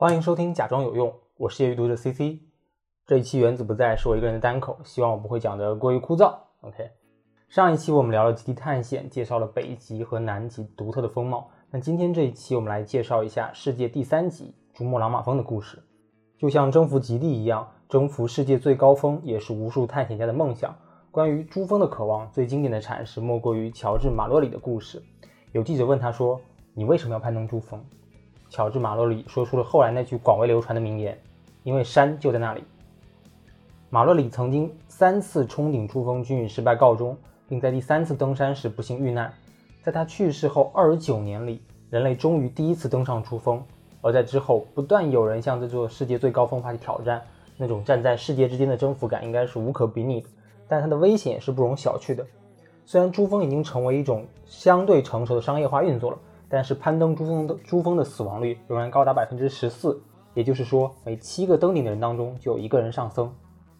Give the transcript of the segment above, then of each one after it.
欢迎收听《假装有用》，我是业余读者 CC。这一期原子不在是我一个人的单口，希望我不会讲的过于枯燥。OK，上一期我们聊了极地探险，介绍了北极和南极独特的风貌。那今天这一期我们来介绍一下世界第三极珠穆朗玛峰的故事。就像征服极地一样，征服世界最高峰也是无数探险家的梦想。关于珠峰的渴望，最经典的阐释莫过于乔治·马洛里的故事。有记者问他说：“你为什么要攀登珠峰？”乔治·马洛里说出了后来那句广为流传的名言：“因为山就在那里。”马洛里曾经三次冲顶珠峰均以失败告终，并在第三次登山时不幸遇难。在他去世后二十九年里，人类终于第一次登上珠峰。而在之后，不断有人向这座世界最高峰发起挑战，那种站在世界之间的征服感应该是无可比拟的。但它的危险是不容小觑的。虽然珠峰已经成为一种相对成熟的商业化运作了，但是攀登珠峰的珠峰的死亡率仍然高达百分之十四，也就是说，每七个登顶的人当中就有一个人丧生。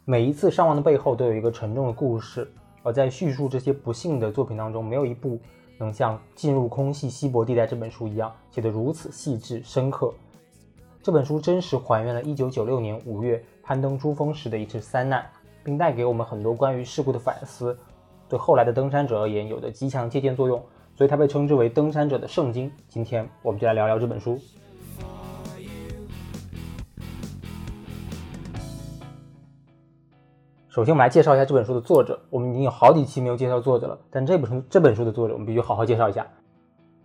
每一次伤亡的背后都有一个沉重的故事，而在叙述这些不幸的作品当中，没有一部能像《进入空气稀薄地带》这本书一样写得如此细致深刻。这本书真实还原了1996年5月攀登珠峰时的一次灾难，并带给我们很多关于事故的反思，对后来的登山者而言有着极强借鉴作用，所以它被称之为登山者的圣经。今天我们就来聊聊这本书。首先，我们来介绍一下这本书的作者。我们已经有好几期没有介绍作者了，但这本书这本书的作者我们必须好好介绍一下。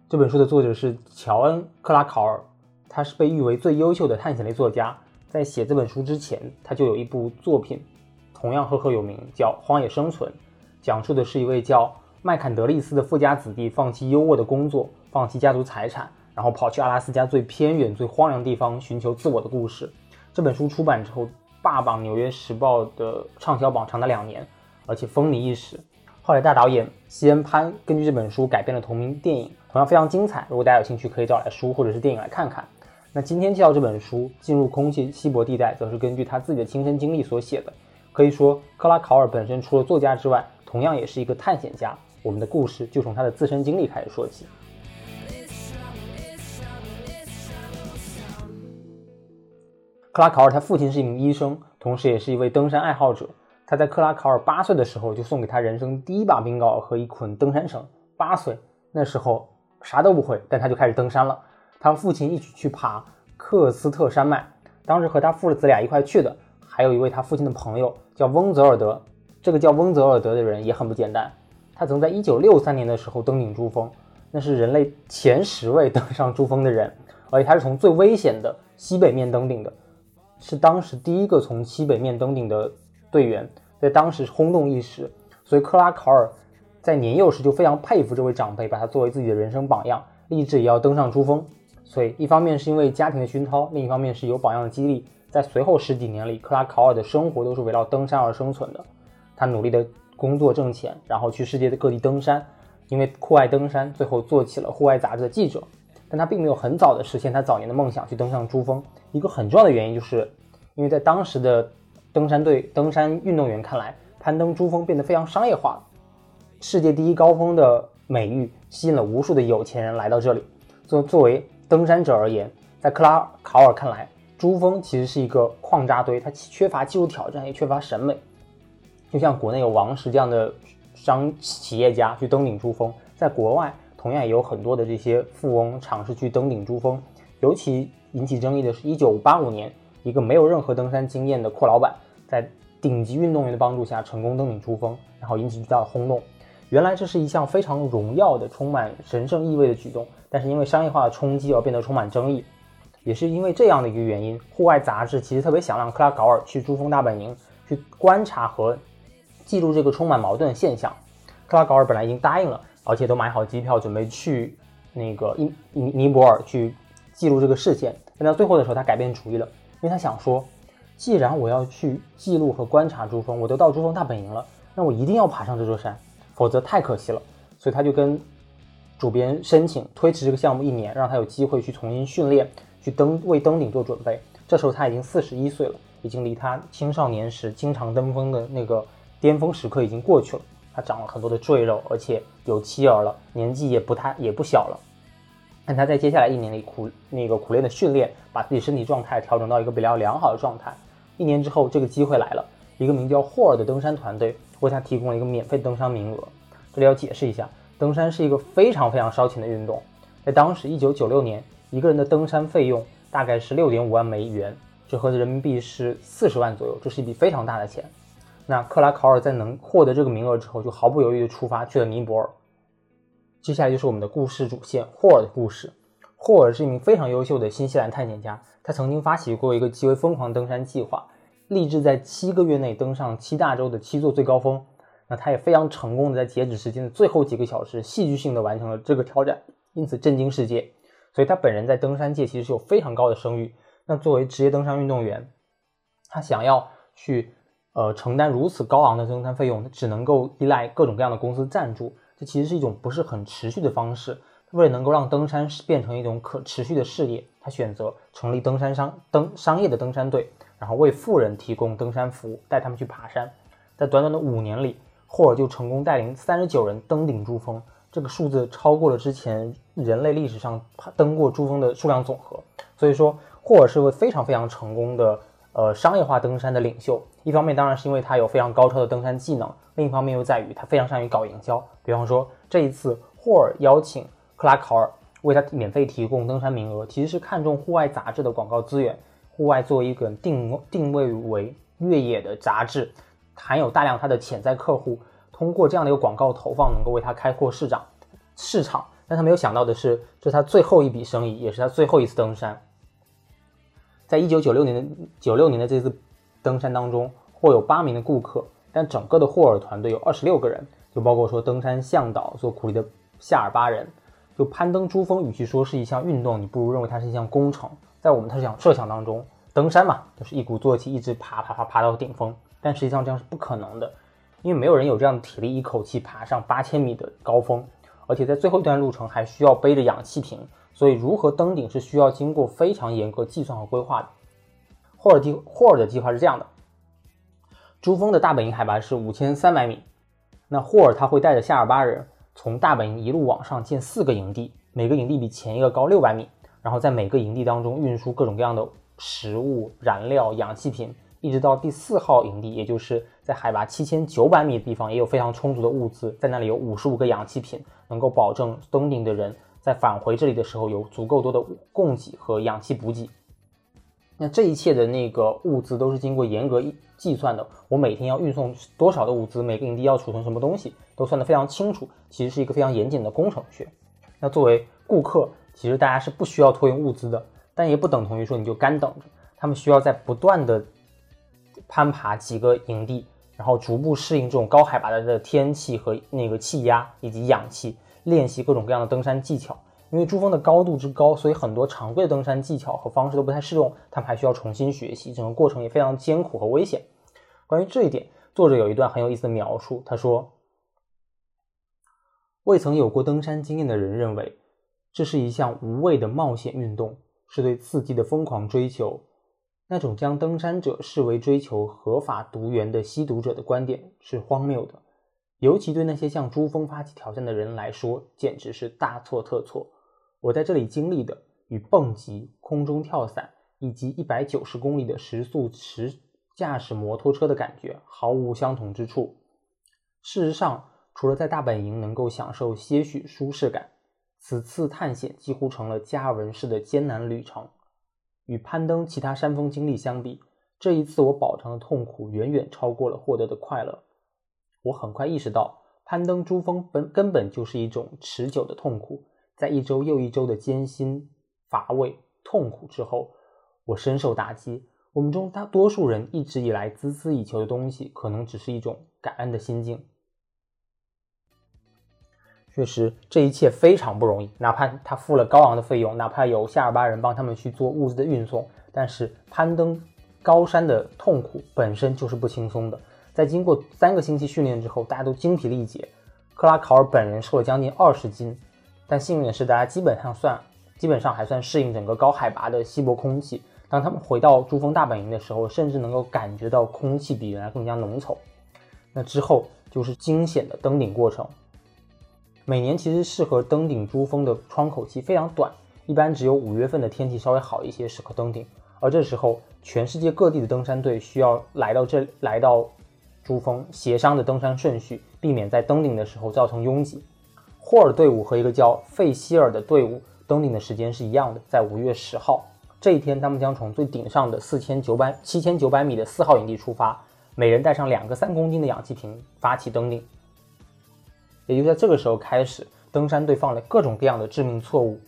这本书的作者是乔恩·克拉考尔，他是被誉为最优秀的探险类作家。在写这本书之前，他就有一部作品同样赫赫有名，叫《荒野生存》，讲述的是一位叫麦坎德利斯的富家子弟放弃优渥的工作，放弃家族财产，然后跑去阿拉斯加最偏远、最荒凉地方寻求自我的故事。这本书出版之后，霸榜《纽约时报》的畅销榜长达两年，而且风靡一时。后来，大导演西恩·潘根据这本书改编了同名电影，同样非常精彩。如果大家有兴趣，可以找来书或者是电影来看看。那今天介绍这本书《进入空气稀薄地带》，则是根据他自己的亲身经历所写的。可以说，克拉考尔本身除了作家之外，同样也是一个探险家。我们的故事就从他的自身经历开始说起。克拉考尔他父亲是一名医生，同时也是一位登山爱好者。他在克拉考尔八岁的时候就送给他人生第一把冰镐和一捆登山绳。八岁那时候啥都不会，但他就开始登山了。他父亲一起去爬克斯特山脉，当时和他父子俩一块去的，还有一位他父亲的朋友叫翁泽尔德。这个叫翁泽尔德的人也很不简单，他曾在1963年的时候登顶珠峰，那是人类前十位登上珠峰的人，而且他是从最危险的西北面登顶的。是当时第一个从西北面登顶的队员，在当时轰动一时，所以克拉考尔在年幼时就非常佩服这位长辈，把他作为自己的人生榜样，立志也要登上珠峰。所以一方面是因为家庭的熏陶，另一方面是有榜样的激励，在随后十几年里，克拉考尔的生活都是围绕登山而生存的。他努力的工作挣钱，然后去世界的各地登山，因为酷爱登山，最后做起了户外杂志的记者。但他并没有很早的实现他早年的梦想，去登上珠峰。一个很重要的原因，就是因为在当时的登山队、登山运动员看来，攀登珠峰变得非常商业化，世界第一高峰的美誉吸引了无数的有钱人来到这里。作作为登山者而言，在克拉考尔看来，珠峰其实是一个矿渣堆，它缺乏技术挑战，也缺乏审美。就像国内有王石这样的商企业家去登顶珠峰，在国外。同样也有很多的这些富翁尝试去登顶珠峰，尤其引起争议的是1985年，一个没有任何登山经验的阔老板，在顶级运动员的帮助下成功登顶珠峰，然后引起巨大的轰动。原来这是一项非常荣耀的、充满神圣意味的举动，但是因为商业化的冲击而变得充满争议。也是因为这样的一个原因，户外杂志其实特别想让克拉考尔去珠峰大本营去观察和记录这个充满矛盾的现象。克拉高尔本来已经答应了。而且都买好机票，准备去那个尼尼尼泊尔去记录这个事件。但到最后的时候，他改变主意了，因为他想说，既然我要去记录和观察珠峰，我都到珠峰大本营了，那我一定要爬上这座山，否则太可惜了。所以他就跟主编申请推迟这个项目一年，让他有机会去重新训练，去登为登顶做准备。这时候他已经四十一岁了，已经离他青少年时经常登峰的那个巅峰时刻已经过去了。他长了很多的赘肉，而且有妻儿了，年纪也不太也不小了。但他在接下来一年里苦那个苦练的训练，把自己身体状态调整到一个比较良好的状态。一年之后，这个机会来了，一个名叫霍尔的登山团队为他提供了一个免费登山名额。这里要解释一下，登山是一个非常非常烧钱的运动，在当时一九九六年，一个人的登山费用大概是六点五万美元，折合人民币是四十万左右，这是一笔非常大的钱。那克拉考尔在能获得这个名额之后，就毫不犹豫地出发去了尼泊尔。接下来就是我们的故事主线霍尔的故事。霍尔是一名非常优秀的新西兰探险家，他曾经发起过一个极为疯狂登山计划，立志在七个月内登上七大洲的七座最高峰。那他也非常成功的在截止时间的最后几个小时，戏剧性的完成了这个挑战，因此震惊世界。所以他本人在登山界其实是有非常高的声誉。那作为职业登山运动员，他想要去呃承担如此高昂的登山费用，只能够依赖各种各样的公司赞助。这其实是一种不是很持续的方式。为了能够让登山变成一种可持续的事业，他选择成立登山商登商业的登山队，然后为富人提供登山服务，带他们去爬山。在短短的五年里，霍尔就成功带领三十九人登顶珠峰，这个数字超过了之前人类历史上登过珠峰的数量总和。所以说，霍尔是位非常非常成功的呃商业化登山的领袖。一方面当然是因为他有非常高超的登山技能，另一方面又在于他非常善于搞营销。比方说这一次，霍尔邀请克拉考尔为他免费提供登山名额，其实是看中户外杂志的广告资源。户外作为一个定定位为越野的杂志，含有大量他的潜在客户，通过这样的一个广告投放，能够为他开阔市场市场。但他没有想到的是，这是他最后一笔生意，也是他最后一次登山。在一九九六年的九六年的这次登山当中，获有八名的顾客，但整个的霍尔团队有二十六个人，就包括说登山向导做苦力的夏尔巴人。就攀登珠峰，与其说是一项运动，你不如认为它是一项工程。在我们设想设想当中，登山嘛，就是一鼓作气，一直爬爬爬爬到顶峰。但实际上这样是不可能的，因为没有人有这样的体力，一口气爬上八千米的高峰，而且在最后一段路程还需要背着氧气瓶。所以，如何登顶是需要经过非常严格计算和规划的。霍尔计霍尔的计划是这样的：珠峰的大本营海拔是五千三百米，那霍尔他会带着夏尔巴人。从大本营一路往上建四个营地，每个营地比前一个高六百米，然后在每个营地当中运输各种各样的食物、燃料、氧气瓶，一直到第四号营地，也就是在海拔七千九百米的地方，也有非常充足的物资，在那里有五十五个氧气瓶，能够保证登顶的人在返回这里的时候有足够多的供给和氧气补给。那这一切的那个物资都是经过严格计算的，我每天要运送多少的物资，每个营地要储存什么东西，都算得非常清楚。其实是一个非常严谨的工程学。那作为顾客，其实大家是不需要托运物资的，但也不等同于说你就干等着。他们需要在不断的攀爬几个营地，然后逐步适应这种高海拔的天气和那个气压以及氧气，练习各种各样的登山技巧。因为珠峰的高度之高，所以很多常规的登山技巧和方式都不太适用，他们还需要重新学习，整个过程也非常艰苦和危险。关于这一点，作者有一段很有意思的描述，他说：“未曾有过登山经验的人认为，这是一项无谓的冒险运动，是对刺激的疯狂追求。那种将登山者视为追求合法毒源的吸毒者的观点是荒谬的，尤其对那些向珠峰发起挑战的人来说，简直是大错特错。”我在这里经历的与蹦极、空中跳伞以及一百九十公里的时速持驾驶摩托车的感觉毫无相同之处。事实上，除了在大本营能够享受些许舒适感，此次探险几乎成了加尔文式的艰难旅程。与攀登其他山峰经历相比，这一次我饱尝的痛苦远远超过了获得的快乐。我很快意识到，攀登珠峰本根本就是一种持久的痛苦。在一周又一周的艰辛、乏味、痛苦之后，我深受打击。我们中大多数人一直以来孜孜以求的东西，可能只是一种感恩的心境。确实，这一切非常不容易。哪怕他付了高昂的费用，哪怕有夏尔巴人帮他们去做物资的运送，但是攀登高山的痛苦本身就是不轻松的。在经过三个星期训练之后，大家都精疲力竭。克拉考尔本人瘦了将近二十斤。但幸运的是，大家基本上算，基本上还算适应整个高海拔的稀薄空气。当他们回到珠峰大本营的时候，甚至能够感觉到空气比原来更加浓稠。那之后就是惊险的登顶过程。每年其实适合登顶珠峰的窗口期非常短，一般只有五月份的天气稍微好一些适合登顶。而这时候，全世界各地的登山队需要来到这来到珠峰，协商的登山顺序，避免在登顶的时候造成拥挤。霍尔队伍和一个叫费希尔的队伍登顶的时间是一样的，在五月十号这一天，他们将从最顶上的四千九百七千九百米的四号营地出发，每人带上两个三公斤的氧气瓶，发起登顶。也就在这个时候开始，登山队犯了各种各样的致命错误。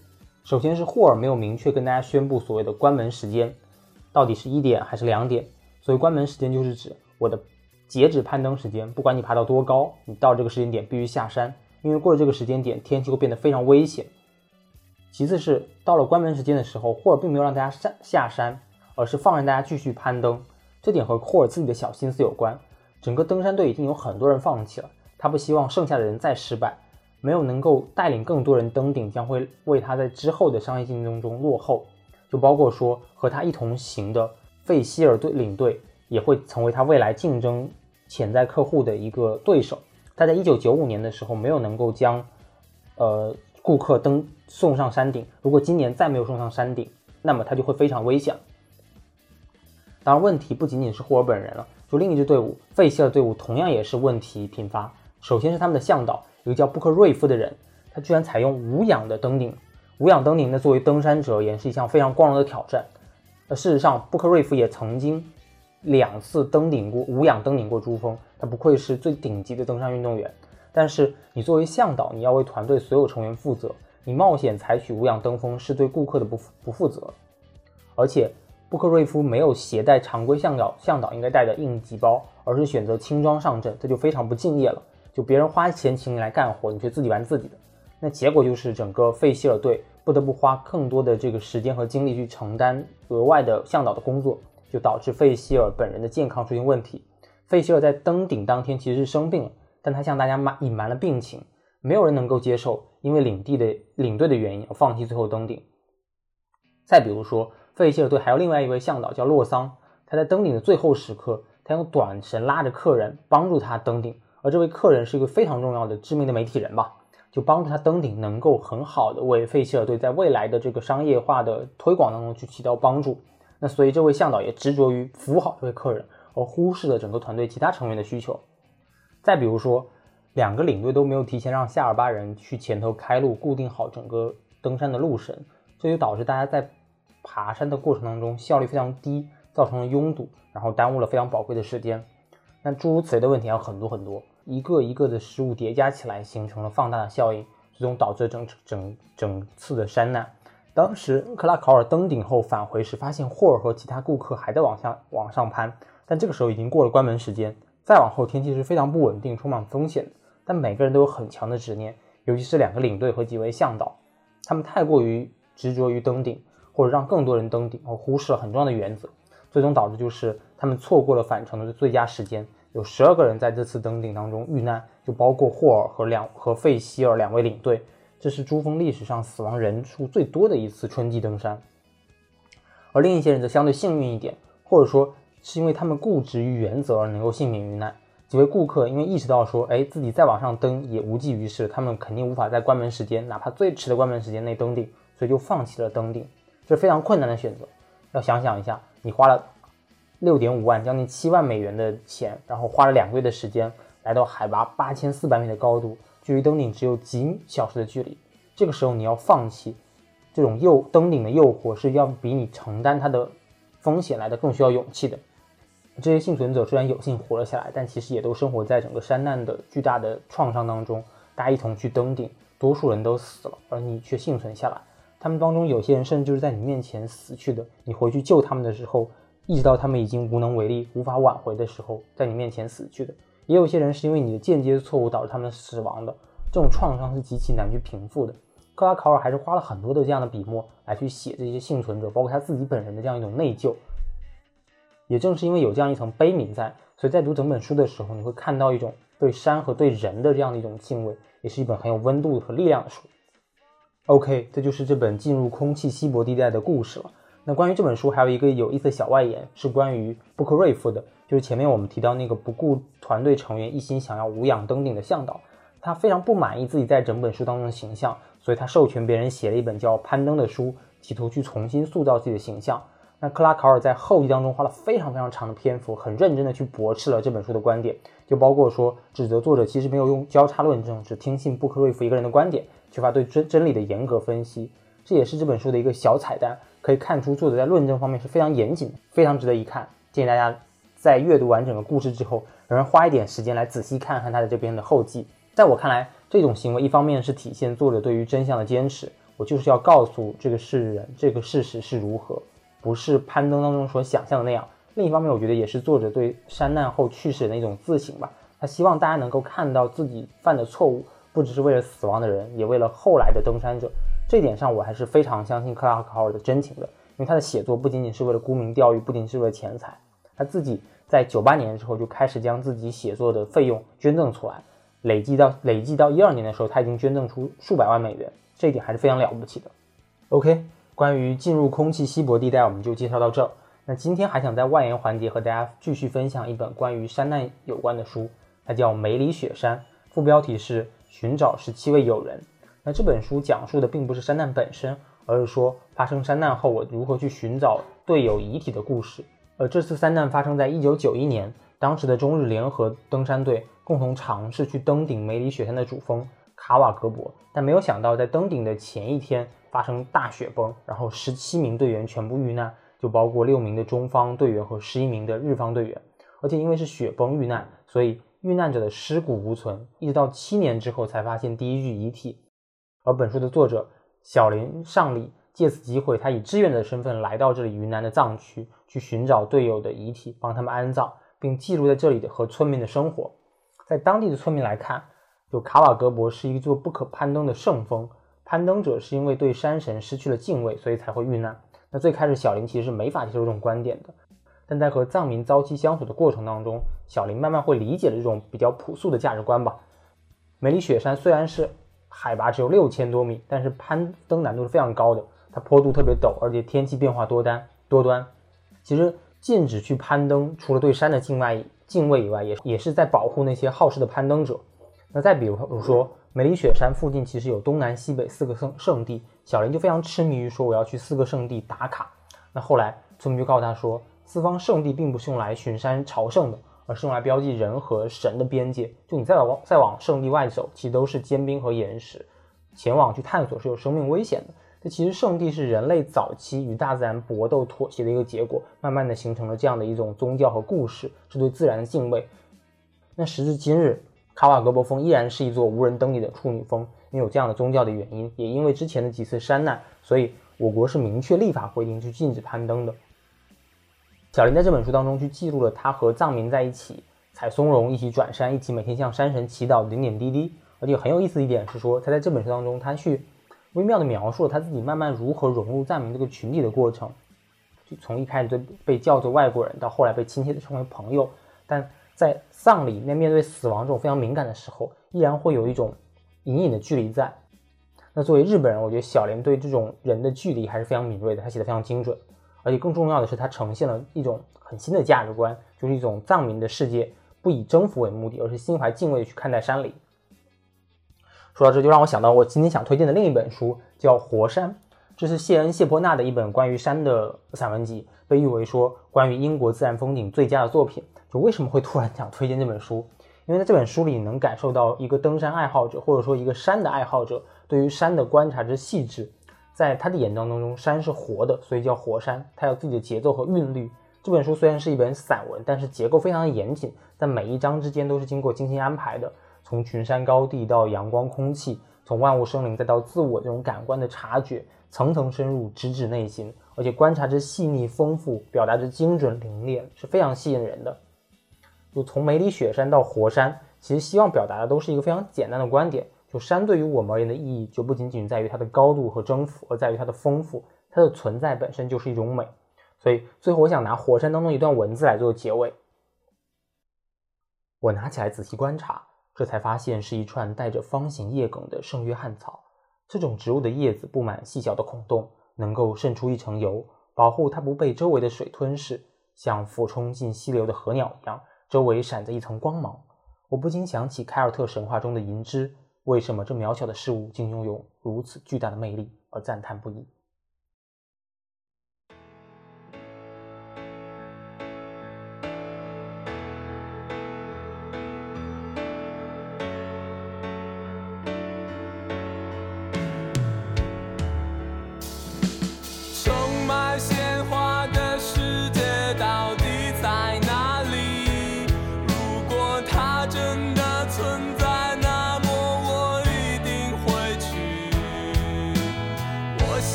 首先是霍尔没有明确跟大家宣布所谓的关门时间，到底是一点还是两点？所谓关门时间就是指我的截止攀登时间，不管你爬到多高，你到这个时间点必须下山，因为过了这个时间点，天气会变得非常危险。其次是到了关门时间的时候，霍尔并没有让大家下下山，而是放任大家继续攀登。这点和霍尔自己的小心思有关。整个登山队已经有很多人放弃了。他不希望剩下的人再失败，没有能够带领更多人登顶，将会为他在之后的商业竞争中落后。就包括说和他一同行的费希尔队领队也会成为他未来竞争潜在客户的一个对手。他在一九九五年的时候没有能够将呃顾客登送上山顶，如果今年再没有送上山顶，那么他就会非常危险。当然，问题不仅仅是霍尔本人了，就另一支队伍费希尔队伍同样也是问题频发。首先是他们的向导，一个叫布克瑞夫的人，他居然采用无氧的登顶。无氧登顶呢，作为登山者而言是一项非常光荣的挑战。那事实上，布克瑞夫也曾经两次登顶过无氧登顶过珠峰，他不愧是最顶级的登山运动员。但是你作为向导，你要为团队所有成员负责，你冒险采取无氧登峰是对顾客的不不负责。而且布克瑞夫没有携带常规向导向导应该带的应急包，而是选择轻装上阵，这就非常不敬业了。就别人花钱请你来干活，你却自己玩自己的，那结果就是整个费希尔队不得不花更多的这个时间和精力去承担额外的向导的工作，就导致费希尔本人的健康出现问题。费希尔在登顶当天其实是生病了，但他向大家瞒隐瞒了病情，没有人能够接受因为领地的领队的原因而放弃最后登顶。再比如说，费希尔队还有另外一位向导叫洛桑，他在登顶的最后时刻，他用短绳拉着客人帮助他登顶。而这位客人是一个非常重要的知名的媒体人吧，就帮助他登顶，能够很好的为费希尔队在未来的这个商业化的推广当中去起到帮助。那所以这位向导也执着于服务好这位客人，而忽视了整个团队其他成员的需求。再比如说，两个领队都没有提前让夏尔巴人去前头开路，固定好整个登山的路绳，这就导致大家在爬山的过程当中效率非常低，造成了拥堵，然后耽误了非常宝贵的时间。那诸如此类的问题还有很多很多。一个一个的失误叠加起来，形成了放大的效应，最终导致整整整次的山难。当时克拉考尔登顶后返回时，发现霍尔和其他顾客还在往下往上攀，但这个时候已经过了关门时间。再往后，天气是非常不稳定，充满风险。但每个人都有很强的执念，尤其是两个领队和几位向导，他们太过于执着于登顶，或者让更多人登顶，而忽视了很重要的原则，最终导致就是他们错过了返程的最佳时间。有十二个人在这次登顶当中遇难，就包括霍尔和两和费希尔两位领队。这是珠峰历史上死亡人数最多的一次春季登山。而另一些人则相对幸运一点，或者说是因为他们固执于原则而能够幸免于难。几位顾客因为意识到说，哎，自己再往上登也无济于事，他们肯定无法在关门时间，哪怕最迟的关门时间内登顶，所以就放弃了登顶。这是非常困难的选择。要想想一下，你花了。六点五万，将近七万美元的钱，然后花了两个月的时间，来到海拔八千四百米的高度，距离登顶只有几小时的距离。这个时候你要放弃这种诱登顶的诱惑，是要比你承担它的风险来的更需要勇气的。这些幸存者虽然有幸活了下来，但其实也都生活在整个山难的巨大的创伤当中。大家一同去登顶，多数人都死了，而你却幸存下来。他们当中有些人甚至就是在你面前死去的。你回去救他们的时候。一直到他们已经无能为力、无法挽回的时候，在你面前死去的，也有些人是因为你的间接错误导致他们死亡的。这种创伤是极其难去平复的。克拉考尔还是花了很多的这样的笔墨来去写这些幸存者，包括他自己本人的这样一种内疚。也正是因为有这样一层悲悯在，所以在读整本书的时候，你会看到一种对山和对人的这样的一种敬畏，也是一本很有温度和力量的书。OK，这就是这本进入空气稀薄地带的故事了。那关于这本书还有一个有意思的小外延，是关于布克瑞夫的，就是前面我们提到那个不顾团队成员一心想要无氧登顶的向导，他非常不满意自己在整本书当中的形象，所以他授权别人写了一本叫《攀登》的书，企图去重新塑造自己的形象。那克拉考尔在后记当中花了非常非常长的篇幅，很认真的去驳斥了这本书的观点，就包括说指责作者其实没有用交叉论证，只听信布克瑞夫一个人的观点，缺乏对真真理的严格分析。这也是这本书的一个小彩蛋，可以看出作者在论证方面是非常严谨的，非常值得一看。建议大家在阅读完整个故事之后，仍然花一点时间来仔细看看他的这边的后记。在我看来，这种行为一方面是体现作者对于真相的坚持，我就是要告诉这个世人这个事实是如何，不是攀登当中所想象的那样。另一方面，我觉得也是作者对山难后去世的一种自省吧。他希望大家能够看到自己犯的错误，不只是为了死亡的人，也为了后来的登山者。这点上，我还是非常相信克拉克·豪尔的真情的，因为他的写作不仅仅是为了沽名钓誉，不仅是为了钱财，他自己在九八年的时候就开始将自己写作的费用捐赠出来，累计到累计到一二年的时候，他已经捐赠出数百万美元，这一点还是非常了不起的。OK，关于进入空气稀薄地带，我们就介绍到这儿。那今天还想在外延环节和大家继续分享一本关于山难有关的书，它叫《梅里雪山》，副标题是《寻找十七位友人》。那这本书讲述的并不是山难本身，而是说发生山难后我如何去寻找队友遗体的故事。呃，这次山难发生在一九九一年，当时的中日联合登山队共同尝试去登顶梅里雪山的主峰卡瓦格博，但没有想到在登顶的前一天发生大雪崩，然后十七名队员全部遇难，就包括六名的中方队员和十一名的日方队员，而且因为是雪崩遇难，所以遇难者的尸骨无存，一直到七年之后才发现第一具遗体。而本书的作者小林尚里借此机会，他以志愿者的身份来到这里云南的藏区，去寻找队友的遗体，帮他们安葬，并记录在这里的和村民的生活。在当地的村民来看，就卡瓦格博是一座不可攀登的圣峰，攀登者是因为对山神失去了敬畏，所以才会遇难。那最开始小林其实是没法接受这种观点的，但在和藏民朝夕相处的过程当中，小林慢慢会理解了这种比较朴素的价值观吧。梅里雪山虽然是。海拔只有六千多米，但是攀登难度是非常高的，它坡度特别陡，而且天气变化多单多端。其实禁止去攀登，除了对山的敬畏敬畏以外，也也是在保护那些好事的攀登者。那再比如说，梅里雪山附近其实有东南西北四个圣圣地，小林就非常痴迷于说我要去四个圣地打卡。那后来村民就告诉他说，四方圣地并不是用来巡山朝圣的。而是用来标记人和神的边界。就你再往再往圣地外走，其实都是坚冰和岩石，前往去探索是有生命危险的。这其实圣地是人类早期与大自然搏斗妥协的一个结果，慢慢的形成了这样的一种宗教和故事，是对自然的敬畏。那时至今日，卡瓦格博峰依然是一座无人登顶的处女峰，因为有这样的宗教的原因，也因为之前的几次山难，所以我国是明确立法规定去禁止攀登的。小林在这本书当中去记录了他和藏民在一起采松茸、一起转山、一起每天向山神祈祷的点点滴滴。而且很有意思的一点是说，他在这本书当中，他去微妙的描述了他自己慢慢如何融入藏民这个群体的过程。就从一开始被被叫做外国人，到后来被亲切的称为朋友。但在葬礼面面对死亡这种非常敏感的时候，依然会有一种隐隐的距离在。那作为日本人，我觉得小林对这种人的距离还是非常敏锐的，他写的非常精准。而且更重要的是，他呈现了一种很新的价值观，就是一种藏民的世界不以征服为目的，而是心怀敬畏去看待山里。说到这，就让我想到我今天想推荐的另一本书，叫《活山》，这是谢恩·谢泼纳的一本关于山的散文集，被誉为说关于英国自然风景最佳的作品。就为什么会突然想推荐这本书？因为在这本书里能感受到一个登山爱好者，或者说一个山的爱好者对于山的观察之细致。在他的眼当中，山是活的，所以叫活山。它有自己的节奏和韵律。这本书虽然是一本散文，但是结构非常的严谨，在每一章之间都是经过精心安排的。从群山高地到阳光空气，从万物生灵再到自我这种感官的察觉，层层深入，直指内心，而且观察之细腻丰富，表达之精准凌冽，是非常吸引人的。就从梅里雪山到活山，其实希望表达的都是一个非常简单的观点。就山对于我们而言的意义，就不仅仅在于它的高度和征服，而在于它的丰富。它的存在本身就是一种美。所以最后，我想拿火山当中一段文字来做结尾。我拿起来仔细观察，这才发现是一串带着方形叶梗的圣约翰草。这种植物的叶子布满细小的孔洞，能够渗出一层油，保护它不被周围的水吞噬，像俯冲进溪流的河鸟一样，周围闪着一层光芒。我不禁想起凯尔特神话中的银枝，为什么这渺小的事物竟拥有如此巨大的魅力，而赞叹不已。